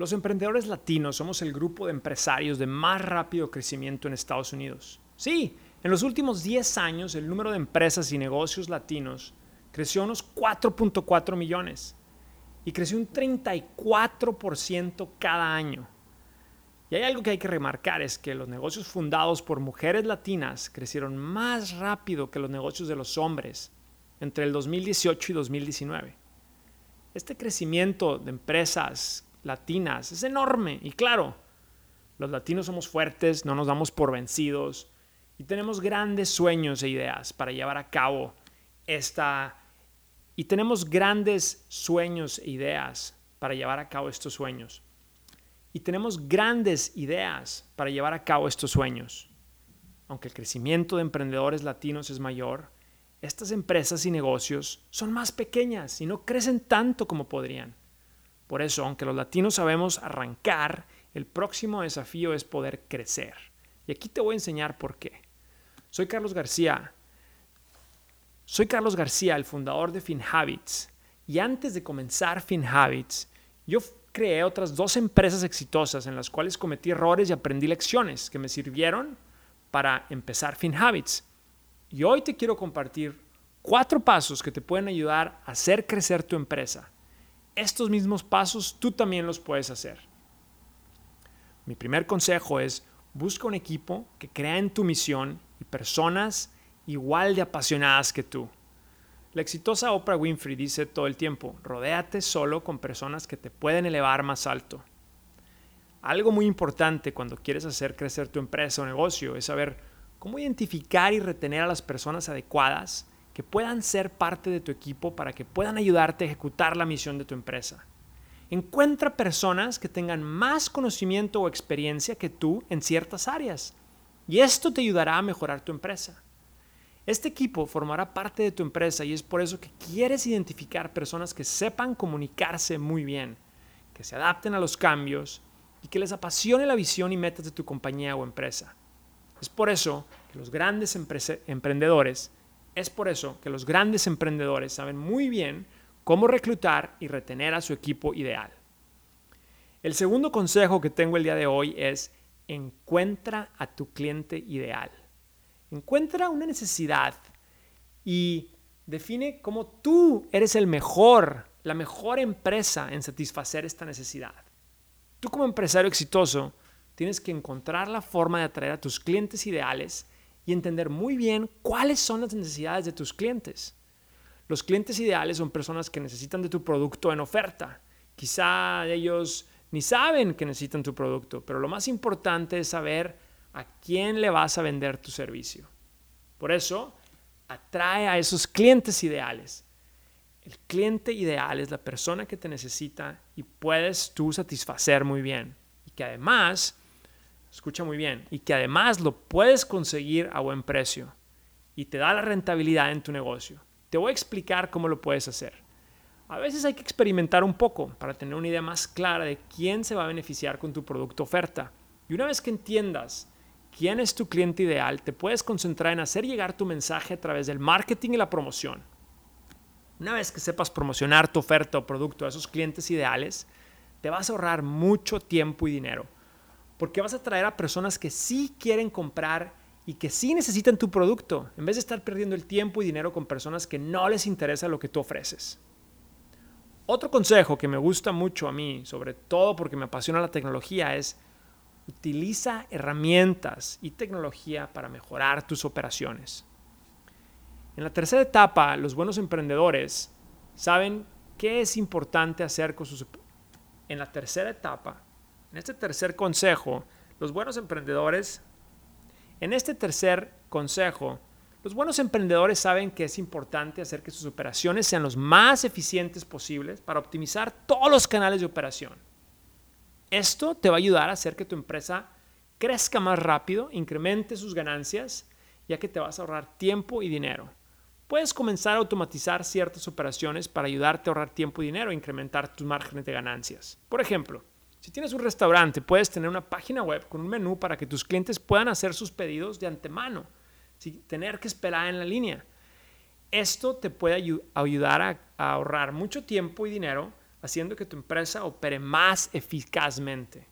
Los emprendedores latinos somos el grupo de empresarios de más rápido crecimiento en Estados Unidos. Sí, en los últimos 10 años el número de empresas y negocios latinos creció unos 4.4 millones y creció un 34% cada año. Y hay algo que hay que remarcar, es que los negocios fundados por mujeres latinas crecieron más rápido que los negocios de los hombres entre el 2018 y 2019. Este crecimiento de empresas latinas es enorme. Y claro, los latinos somos fuertes, no nos damos por vencidos y tenemos grandes sueños e ideas para llevar a cabo esta... Y tenemos grandes sueños e ideas para llevar a cabo estos sueños. Y tenemos grandes ideas para llevar a cabo estos sueños. Aunque el crecimiento de emprendedores latinos es mayor, estas empresas y negocios son más pequeñas y no crecen tanto como podrían. Por eso, aunque los latinos sabemos arrancar, el próximo desafío es poder crecer. Y aquí te voy a enseñar por qué. Soy Carlos García. Soy Carlos García, el fundador de FinHabits. Y antes de comenzar FinHabits, yo creé otras dos empresas exitosas en las cuales cometí errores y aprendí lecciones que me sirvieron para empezar FinHabits. Y hoy te quiero compartir cuatro pasos que te pueden ayudar a hacer crecer tu empresa estos mismos pasos tú también los puedes hacer. Mi primer consejo es busca un equipo que crea en tu misión y personas igual de apasionadas que tú. La exitosa Oprah Winfrey dice todo el tiempo, rodéate solo con personas que te pueden elevar más alto. Algo muy importante cuando quieres hacer crecer tu empresa o negocio es saber cómo identificar y retener a las personas adecuadas que puedan ser parte de tu equipo para que puedan ayudarte a ejecutar la misión de tu empresa. Encuentra personas que tengan más conocimiento o experiencia que tú en ciertas áreas y esto te ayudará a mejorar tu empresa. Este equipo formará parte de tu empresa y es por eso que quieres identificar personas que sepan comunicarse muy bien, que se adapten a los cambios y que les apasione la visión y metas de tu compañía o empresa. Es por eso que los grandes emprendedores es por eso que los grandes emprendedores saben muy bien cómo reclutar y retener a su equipo ideal. El segundo consejo que tengo el día de hoy es encuentra a tu cliente ideal. Encuentra una necesidad y define cómo tú eres el mejor, la mejor empresa en satisfacer esta necesidad. Tú como empresario exitoso tienes que encontrar la forma de atraer a tus clientes ideales y entender muy bien cuáles son las necesidades de tus clientes. Los clientes ideales son personas que necesitan de tu producto en oferta. Quizá ellos ni saben que necesitan tu producto, pero lo más importante es saber a quién le vas a vender tu servicio. Por eso, atrae a esos clientes ideales. El cliente ideal es la persona que te necesita y puedes tú satisfacer muy bien. Y que además escucha muy bien, y que además lo puedes conseguir a buen precio y te da la rentabilidad en tu negocio. Te voy a explicar cómo lo puedes hacer. A veces hay que experimentar un poco para tener una idea más clara de quién se va a beneficiar con tu producto oferta. Y una vez que entiendas quién es tu cliente ideal, te puedes concentrar en hacer llegar tu mensaje a través del marketing y la promoción. Una vez que sepas promocionar tu oferta o producto a esos clientes ideales, te vas a ahorrar mucho tiempo y dinero porque vas a traer a personas que sí quieren comprar y que sí necesitan tu producto, en vez de estar perdiendo el tiempo y dinero con personas que no les interesa lo que tú ofreces. Otro consejo que me gusta mucho a mí, sobre todo porque me apasiona la tecnología, es utiliza herramientas y tecnología para mejorar tus operaciones. En la tercera etapa, los buenos emprendedores saben qué es importante hacer con sus... En la tercera etapa, en este tercer consejo, los buenos emprendedores, en este tercer consejo, los buenos emprendedores saben que es importante hacer que sus operaciones sean los más eficientes posibles para optimizar todos los canales de operación. Esto te va a ayudar a hacer que tu empresa crezca más rápido, incremente sus ganancias, ya que te vas a ahorrar tiempo y dinero. Puedes comenzar a automatizar ciertas operaciones para ayudarte a ahorrar tiempo y dinero e incrementar tus márgenes de ganancias. Por ejemplo, si tienes un restaurante, puedes tener una página web con un menú para que tus clientes puedan hacer sus pedidos de antemano, sin tener que esperar en la línea. Esto te puede ayudar a, ahorrar mucho tiempo y dinero haciendo que tu empresa opere más eficazmente.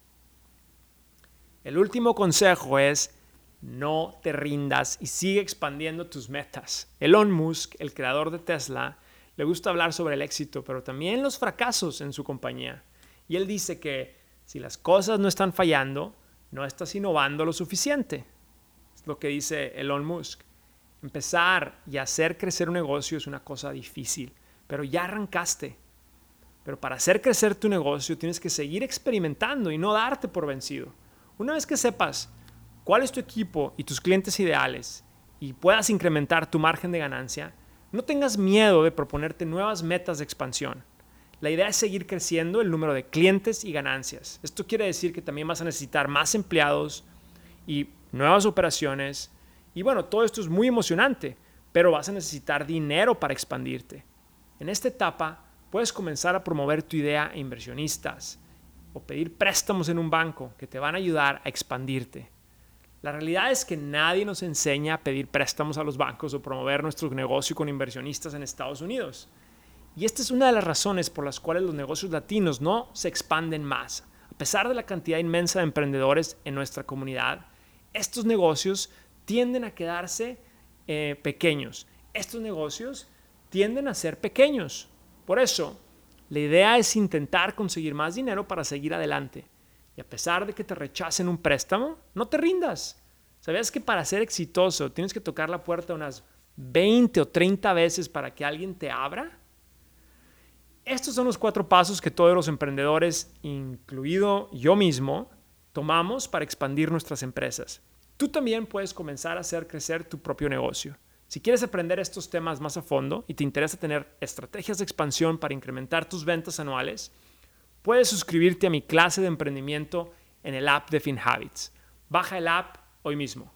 El último consejo es no te rindas y sigue expandiendo tus metas. Elon Musk, el creador de Tesla, le gusta hablar sobre el éxito, pero también los fracasos en su compañía. Y él dice que si las cosas no están fallando, no estás innovando lo suficiente. Es lo que dice Elon Musk. Empezar y hacer crecer un negocio es una cosa difícil, pero ya arrancaste. Pero para hacer crecer tu negocio tienes que seguir experimentando y no darte por vencido. Una vez que sepas cuál es tu equipo y tus clientes ideales y puedas incrementar tu margen de ganancia, no tengas miedo de proponerte nuevas metas de expansión. La idea es seguir creciendo el número de clientes y ganancias. Esto quiere decir que también vas a necesitar más empleados y nuevas operaciones. Y bueno, todo esto es muy emocionante, pero vas a necesitar dinero para expandirte. En esta etapa puedes comenzar a promover tu idea a inversionistas, o pedir préstamos en un banco que te van a ayudar a expandirte. La realidad es que nadie nos enseña a pedir préstamos a los bancos o promover nuestro negocio con inversionistas en Estados Unidos. Y esta es una de las razones por las cuales los negocios latinos no se expanden más. A pesar de la cantidad inmensa de emprendedores en nuestra comunidad, estos negocios tienden a quedarse eh, pequeños. Estos negocios tienden a ser pequeños. Por eso, la idea es intentar conseguir más dinero para seguir adelante. Y a pesar de que te rechacen un préstamo, no te rindas. ¿Sabías que para ser exitoso tienes que tocar la puerta unas 20 o 30 veces para que alguien te abra? Estos son los cuatro pasos que todos los emprendedores, incluido yo mismo, tomamos para expandir nuestras empresas. Tú también puedes comenzar a hacer crecer tu propio negocio. Si quieres aprender estos temas más a fondo y te interesa tener estrategias de expansión para incrementar tus ventas anuales, puedes suscribirte a mi clase de emprendimiento en el app de FinHabits. Baja el app hoy mismo.